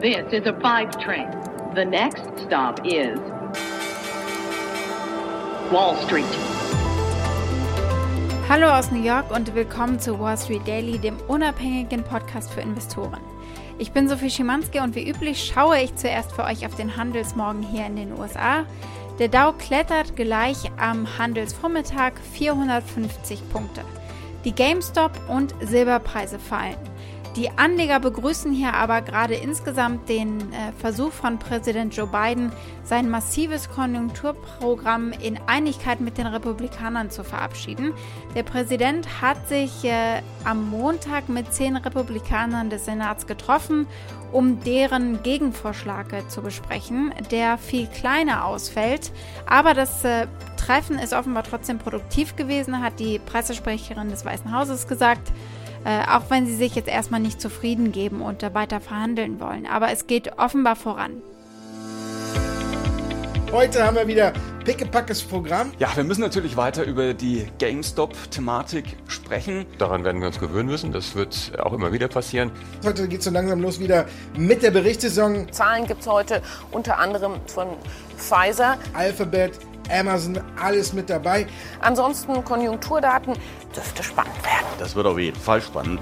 This is a five train. The next stop is Wall Street. Hallo aus New York und willkommen zu Wall Street Daily, dem unabhängigen Podcast für Investoren. Ich bin Sophie Schimanski und wie üblich schaue ich zuerst für euch auf den Handelsmorgen hier in den USA. Der Dow klettert gleich am Handelsvormittag 450 Punkte. Die GameStop und Silberpreise fallen. Die Anleger begrüßen hier aber gerade insgesamt den äh, Versuch von Präsident Joe Biden, sein massives Konjunkturprogramm in Einigkeit mit den Republikanern zu verabschieden. Der Präsident hat sich äh, am Montag mit zehn Republikanern des Senats getroffen, um deren Gegenvorschlag zu besprechen, der viel kleiner ausfällt. Aber das äh, Treffen ist offenbar trotzdem produktiv gewesen, hat die Pressesprecherin des Weißen Hauses gesagt. Äh, auch wenn sie sich jetzt erstmal nicht zufrieden geben und äh, weiter verhandeln wollen. Aber es geht offenbar voran. Heute haben wir wieder pickepackes Programm. Ja, wir müssen natürlich weiter über die GameStop-Thematik sprechen. Daran werden wir uns gewöhnen müssen. Das wird auch immer wieder passieren. Heute geht es so langsam los wieder mit der Berichtssaison. Zahlen gibt es heute unter anderem von Pfizer. Alphabet, Amazon, alles mit dabei. Ansonsten Konjunkturdaten dürfte spannend werden. Das wird auf jeden Fall spannend.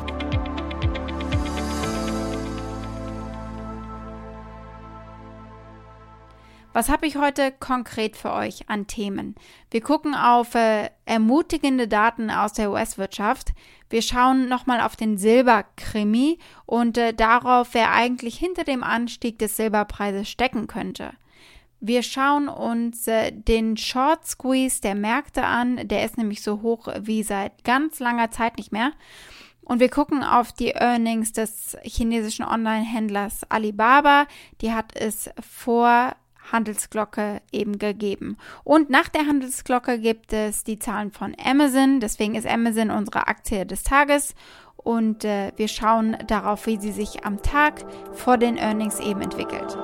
Was habe ich heute konkret für euch an Themen? Wir gucken auf äh, ermutigende Daten aus der US-Wirtschaft. Wir schauen nochmal auf den Silberkrimi und äh, darauf, wer eigentlich hinter dem Anstieg des Silberpreises stecken könnte. Wir schauen uns äh, den Short Squeeze der Märkte an. Der ist nämlich so hoch wie seit ganz langer Zeit nicht mehr. Und wir gucken auf die Earnings des chinesischen Online-Händlers Alibaba. Die hat es vor Handelsglocke eben gegeben. Und nach der Handelsglocke gibt es die Zahlen von Amazon. Deswegen ist Amazon unsere Aktie des Tages. Und äh, wir schauen darauf, wie sie sich am Tag vor den Earnings eben entwickelt.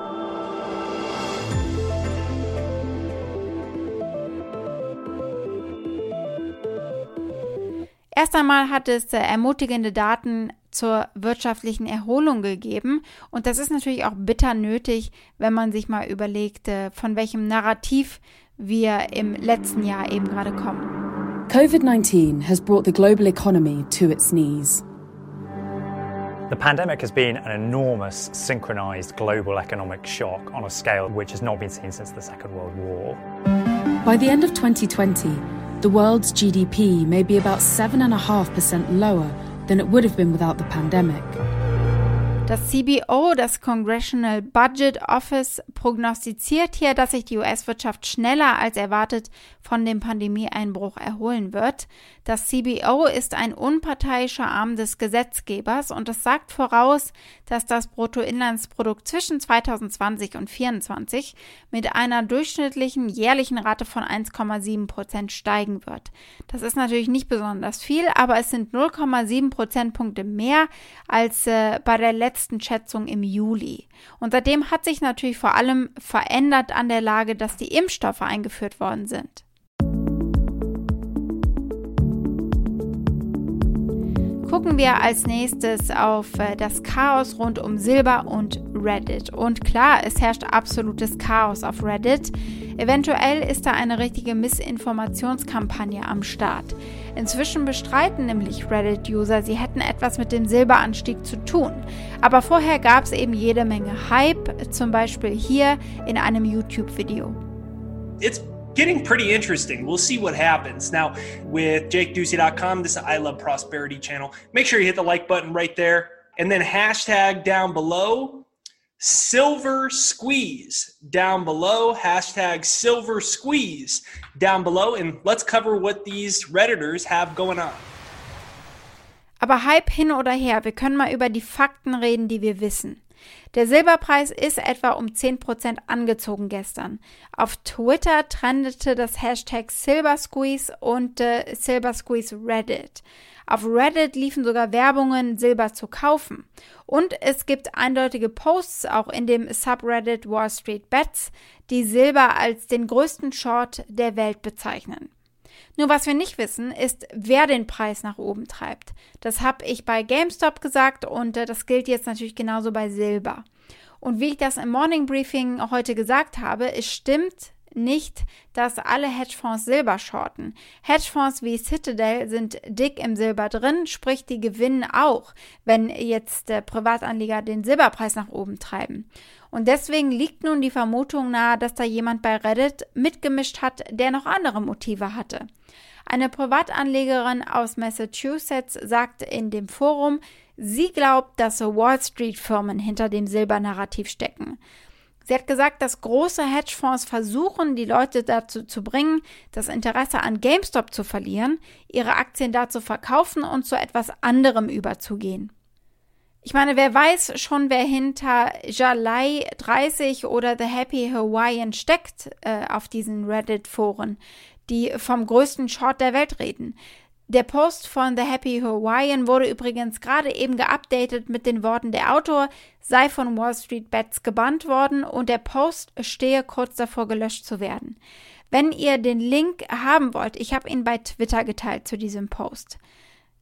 Erst einmal hat es äh, ermutigende Daten zur wirtschaftlichen Erholung gegeben. Und das ist natürlich auch bitter nötig, wenn man sich mal überlegt, äh, von welchem Narrativ wir im letzten Jahr eben gerade kommen. COVID-19 has brought the global economy to its knees. The pandemic has been an enormous synchronized global economic shock on a scale which has not been seen since the Second World War. By the end of 2020, the world's GDP may be about 7.5% lower than it would have been without the pandemic. Das CBO, das Congressional Budget Office, prognostiziert hier, dass sich die US-Wirtschaft schneller als erwartet von dem Pandemieeinbruch erholen wird. Das CBO ist ein unparteiischer Arm des Gesetzgebers und es sagt voraus, dass das Bruttoinlandsprodukt zwischen 2020 und 2024 mit einer durchschnittlichen jährlichen Rate von 1,7 Prozent steigen wird. Das ist natürlich nicht besonders viel, aber es sind 0,7 Prozentpunkte mehr als äh, bei der letzten letzten Schätzung im Juli. Und seitdem hat sich natürlich vor allem verändert an der Lage, dass die Impfstoffe eingeführt worden sind. Gucken wir als nächstes auf äh, das Chaos rund um Silber und Reddit. Und klar, es herrscht absolutes Chaos auf Reddit. Eventuell ist da eine richtige Missinformationskampagne am Start. Inzwischen bestreiten nämlich Reddit-User, sie hätten etwas mit dem Silberanstieg zu tun. Aber vorher gab es eben jede Menge Hype, zum Beispiel hier in einem YouTube-Video. It's getting pretty interesting. We'll see what happens. Now, with jakeducey.com, this is I Love Prosperity channel. Make sure you hit the like button right there. And then hashtag down below silver squeeze down below hashtag silver squeeze down below and let's cover what these redditors have going on aber Hype hin oder her, wir können mal über die Fakten reden, die wir wissen. Der Silberpreis ist etwa um 10% angezogen gestern. Auf Twitter trendete das Hashtag Silbersqueeze und äh, Silbersqueeze Reddit. Auf Reddit liefen sogar Werbungen, Silber zu kaufen. Und es gibt eindeutige Posts auch in dem Subreddit Wall Street Bets, die Silber als den größten Short der Welt bezeichnen. Nur was wir nicht wissen, ist, wer den Preis nach oben treibt. Das habe ich bei GameStop gesagt und äh, das gilt jetzt natürlich genauso bei Silber. Und wie ich das im Morning Briefing heute gesagt habe, es stimmt nicht, dass alle Hedgefonds Silber shorten. Hedgefonds wie Citadel sind dick im Silber drin, sprich die gewinnen auch, wenn jetzt äh, Privatanleger den Silberpreis nach oben treiben. Und deswegen liegt nun die Vermutung nahe, dass da jemand bei Reddit mitgemischt hat, der noch andere Motive hatte. Eine Privatanlegerin aus Massachusetts sagt in dem Forum, sie glaubt, dass Wall Street Firmen hinter dem Silbernarrativ stecken. Sie hat gesagt, dass große Hedgefonds versuchen, die Leute dazu zu bringen, das Interesse an GameStop zu verlieren, ihre Aktien da zu verkaufen und zu etwas anderem überzugehen. Ich meine, wer weiß schon, wer hinter Jalai 30 oder The Happy Hawaiian steckt äh, auf diesen Reddit-Foren, die vom größten Short der Welt reden. Der Post von The Happy Hawaiian wurde übrigens gerade eben geupdatet mit den Worten, der Autor sei von Wall Street Bets gebannt worden und der Post stehe kurz davor gelöscht zu werden. Wenn ihr den Link haben wollt, ich habe ihn bei Twitter geteilt zu diesem Post.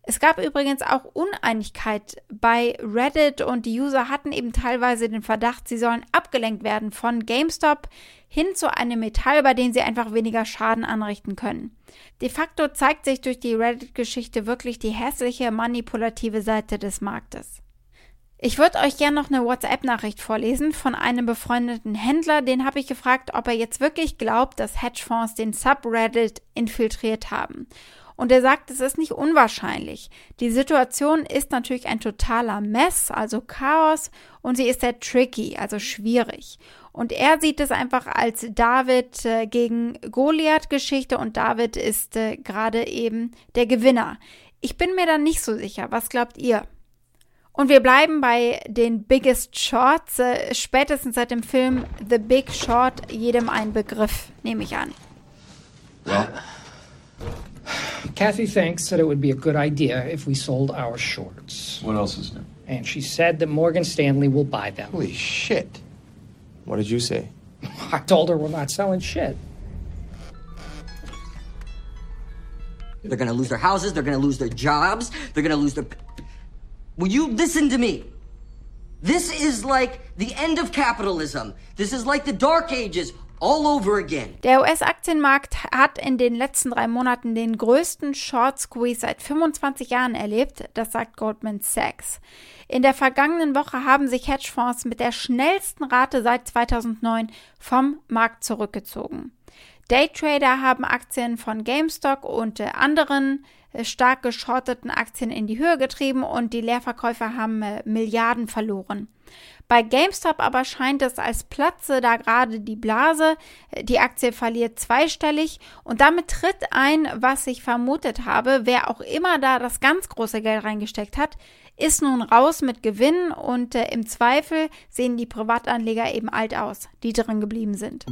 Es gab übrigens auch Uneinigkeit bei Reddit und die User hatten eben teilweise den Verdacht, sie sollen abgelenkt werden von GameStop hin zu einem Metall, bei dem sie einfach weniger Schaden anrichten können. De facto zeigt sich durch die Reddit-Geschichte wirklich die hässliche, manipulative Seite des Marktes. Ich würde euch gerne noch eine WhatsApp-Nachricht vorlesen von einem befreundeten Händler. Den habe ich gefragt, ob er jetzt wirklich glaubt, dass Hedgefonds den Subreddit infiltriert haben. Und er sagt, es ist nicht unwahrscheinlich. Die Situation ist natürlich ein totaler Mess, also Chaos, und sie ist sehr tricky, also schwierig. Und er sieht es einfach als David äh, gegen Goliath Geschichte und David ist äh, gerade eben der Gewinner. Ich bin mir da nicht so sicher. Was glaubt ihr? Und wir bleiben bei den Biggest Shorts. Äh, spätestens seit dem Film The Big Short jedem ein Begriff, nehme ich an. Well, Kathy thinks that it would be a good idea if we sold our shorts. What else is new? And she said that Morgan Stanley will buy them. Holy shit. What did you say? I told her we're not selling shit. They're gonna lose their houses, they're gonna lose their jobs, they're gonna lose their. Will you listen to me? This is like the end of capitalism. This is like the Dark Ages all over again. Der US-Aktienmarkt hat in den letzten drei Monaten den größten Short Squeeze seit 25 Jahren erlebt, das sagt Goldman Sachs. In der vergangenen Woche haben sich Hedgefonds mit der schnellsten Rate seit 2009 vom Markt zurückgezogen. Daytrader haben Aktien von GameStop und anderen äh, stark geschorteten Aktien in die Höhe getrieben und die Leerverkäufer haben äh, Milliarden verloren. Bei GameStop aber scheint es, als platze da gerade die Blase. Die Aktie verliert zweistellig und damit tritt ein, was ich vermutet habe. Wer auch immer da das ganz große Geld reingesteckt hat, ist nun raus mit Gewinn und äh, im Zweifel sehen die Privatanleger eben alt aus, die drin geblieben sind.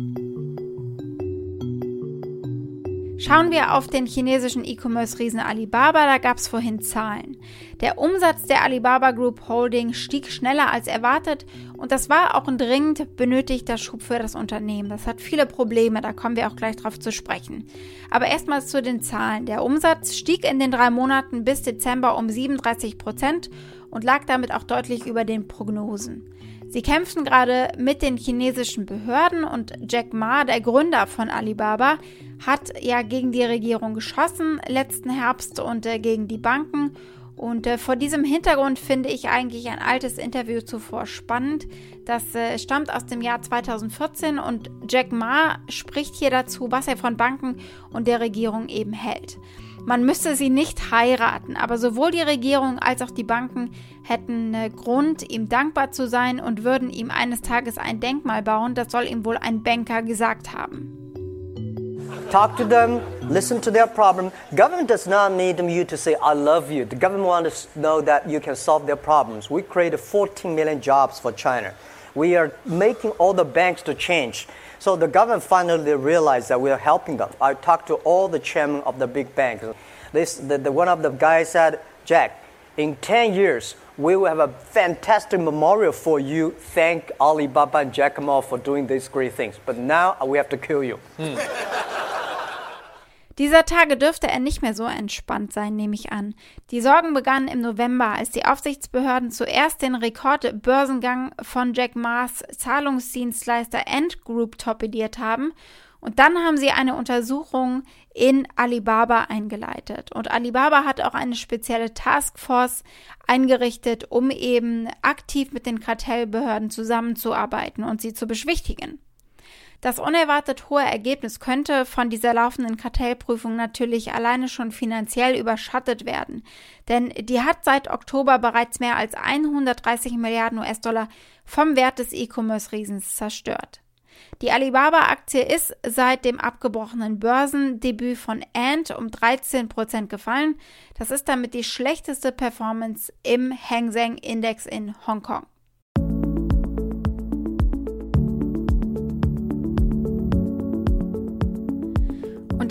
Schauen wir auf den chinesischen E-Commerce-Riesen Alibaba, da gab es vorhin Zahlen. Der Umsatz der Alibaba Group Holding stieg schneller als erwartet und das war auch ein dringend benötigter Schub für das Unternehmen. Das hat viele Probleme, da kommen wir auch gleich drauf zu sprechen. Aber erstmal zu den Zahlen. Der Umsatz stieg in den drei Monaten bis Dezember um 37 Prozent und lag damit auch deutlich über den Prognosen. Sie kämpfen gerade mit den chinesischen Behörden und Jack Ma, der Gründer von Alibaba, hat ja gegen die Regierung geschossen letzten Herbst und äh, gegen die Banken. Und äh, vor diesem Hintergrund finde ich eigentlich ein altes Interview zuvor spannend. Das äh, stammt aus dem Jahr 2014 und Jack Ma spricht hier dazu, was er von Banken und der Regierung eben hält. Man müsste sie nicht heiraten, aber sowohl die Regierung als auch die Banken hätten äh, Grund, ihm dankbar zu sein und würden ihm eines Tages ein Denkmal bauen. Das soll ihm wohl ein Banker gesagt haben. Talk to them, listen to their problem. Government does not need you to say, I love you. The government wants to know that you can solve their problems. We created 14 million jobs for China. We are making all the banks to change. So the government finally realized that we are helping them. I talked to all the chairmen of the big banks. This, the, the, one of the guys said, Jack, in 10 years, we will have a fantastic memorial for you. Thank Alibaba and Jack Ma for doing these great things. But now we have to kill you. Hmm. Dieser Tage dürfte er nicht mehr so entspannt sein, nehme ich an. Die Sorgen begannen im November, als die Aufsichtsbehörden zuerst den Rekordbörsengang von Jack Ma's Zahlungsdienstleister Ant Group torpediert haben und dann haben sie eine Untersuchung in Alibaba eingeleitet. Und Alibaba hat auch eine spezielle Taskforce eingerichtet, um eben aktiv mit den Kartellbehörden zusammenzuarbeiten und sie zu beschwichtigen. Das unerwartet hohe Ergebnis könnte von dieser laufenden Kartellprüfung natürlich alleine schon finanziell überschattet werden, denn die hat seit Oktober bereits mehr als 130 Milliarden US-Dollar vom Wert des E-Commerce-Riesens zerstört. Die Alibaba-Aktie ist seit dem abgebrochenen Börsendebüt von Ant um 13 Prozent gefallen. Das ist damit die schlechteste Performance im Hang Seng Index in Hongkong.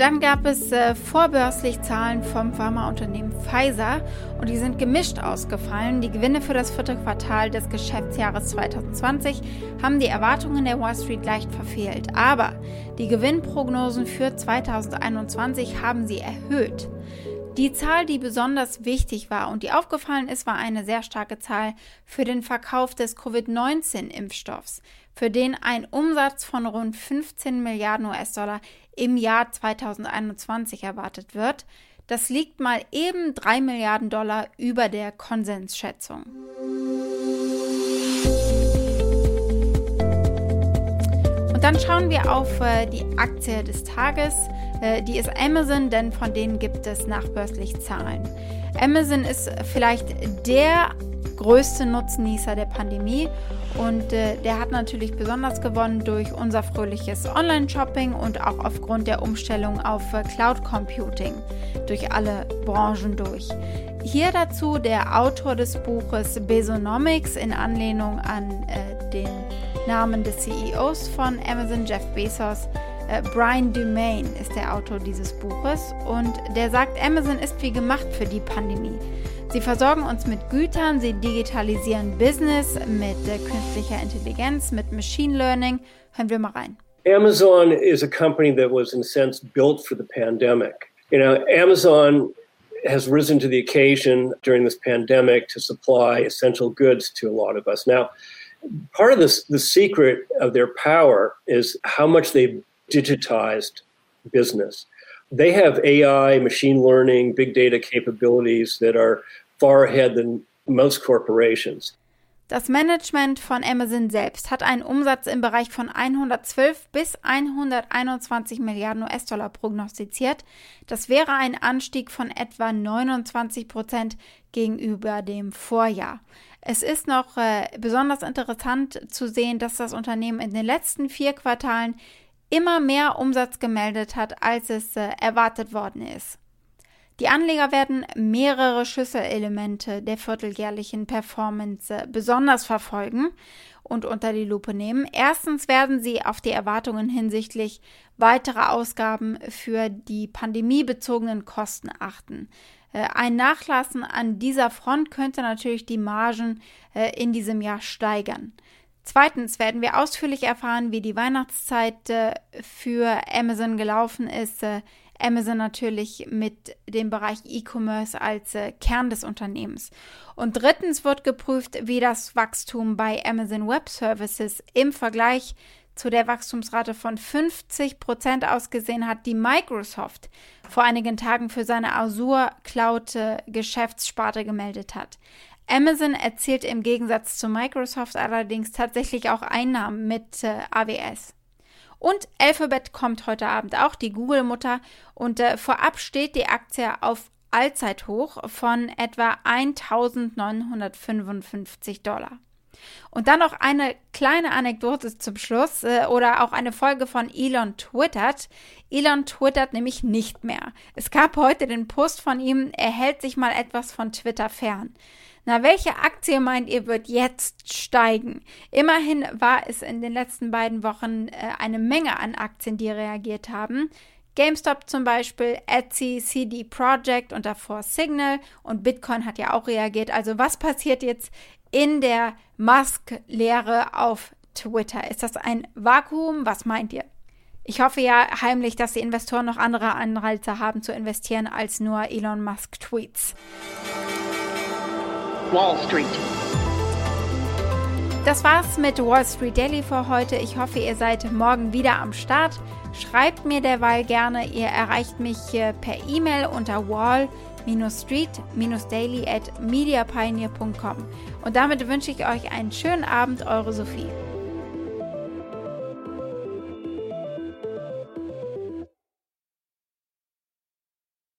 Dann gab es äh, vorbörslich Zahlen vom Pharmaunternehmen Pfizer und die sind gemischt ausgefallen. Die Gewinne für das vierte Quartal des Geschäftsjahres 2020 haben die Erwartungen der Wall Street leicht verfehlt, aber die Gewinnprognosen für 2021 haben sie erhöht. Die Zahl, die besonders wichtig war und die aufgefallen ist, war eine sehr starke Zahl für den Verkauf des Covid-19-Impfstoffs, für den ein Umsatz von rund 15 Milliarden US-Dollar im Jahr 2021 erwartet wird. Das liegt mal eben 3 Milliarden Dollar über der Konsensschätzung. Und dann schauen wir auf äh, die Aktie des Tages. Äh, die ist Amazon, denn von denen gibt es nachbörslich Zahlen. Amazon ist vielleicht der größte Nutznießer der Pandemie und äh, der hat natürlich besonders gewonnen durch unser fröhliches Online-Shopping und auch aufgrund der Umstellung auf äh, Cloud Computing durch alle Branchen durch. Hier dazu der Autor des Buches Besonomics in Anlehnung an äh, den Namen des CEOs von Amazon, Jeff Bezos. Äh, Brian Dumain ist der Autor dieses Buches und der sagt, Amazon ist wie gemacht für die Pandemie. Sie versorgen uns mit Gütern, sie digitalisieren Business mit äh, künstlicher Intelligenz, mit Machine Learning. Hören wir mal rein. Amazon is a company that was in a sense built for the pandemic. You know, Amazon has risen to the occasion during this pandemic to supply essential goods to a lot of us. Now, part of this, the secret of their power is how much they've digitized business. They have AI, machine learning, big data capabilities that are far ahead than most corporations. Das Management von Amazon selbst hat einen Umsatz im Bereich von 112 bis 121 Milliarden US-Dollar prognostiziert. Das wäre ein Anstieg von etwa 29 Prozent gegenüber dem Vorjahr. Es ist noch äh, besonders interessant zu sehen, dass das Unternehmen in den letzten vier Quartalen immer mehr Umsatz gemeldet hat, als es äh, erwartet worden ist. Die Anleger werden mehrere Schlüsselelemente der vierteljährlichen Performance äh, besonders verfolgen und unter die Lupe nehmen. Erstens werden sie auf die Erwartungen hinsichtlich weiterer Ausgaben für die pandemiebezogenen Kosten achten. Äh, ein Nachlassen an dieser Front könnte natürlich die Margen in diesem Jahr steigern. Zweitens werden wir ausführlich erfahren, wie die Weihnachtszeit äh, für Amazon gelaufen ist. Äh, Amazon natürlich mit dem Bereich E-Commerce als äh, Kern des Unternehmens. Und drittens wird geprüft, wie das Wachstum bei Amazon Web Services im Vergleich zu der Wachstumsrate von 50 Prozent ausgesehen hat, die Microsoft vor einigen Tagen für seine Azure Cloud Geschäftssparte gemeldet hat. Amazon erzielt im Gegensatz zu Microsoft allerdings tatsächlich auch Einnahmen mit äh, AWS. Und Alphabet kommt heute Abend auch, die Google-Mutter. Und äh, vorab steht die Aktie auf Allzeithoch von etwa 1955 Dollar. Und dann noch eine kleine Anekdote zum Schluss äh, oder auch eine Folge von Elon twittert. Elon twittert nämlich nicht mehr. Es gab heute den Post von ihm, er hält sich mal etwas von Twitter fern. Na, welche Aktie meint ihr wird jetzt steigen? Immerhin war es in den letzten beiden Wochen äh, eine Menge an Aktien, die reagiert haben. GameStop zum Beispiel, Etsy, CD Projekt und davor Signal und Bitcoin hat ja auch reagiert. Also was passiert jetzt in der Musk-Lehre auf Twitter? Ist das ein Vakuum? Was meint ihr? Ich hoffe ja heimlich, dass die Investoren noch andere Anreize haben zu investieren als nur Elon Musk Tweets. Wall Street. Das war's mit Wall Street Daily für heute. Ich hoffe, ihr seid morgen wieder am Start. Schreibt mir derweil gerne. Ihr erreicht mich per E-Mail unter wall-street-daily at mediapioneer.com. Und damit wünsche ich euch einen schönen Abend, eure Sophie.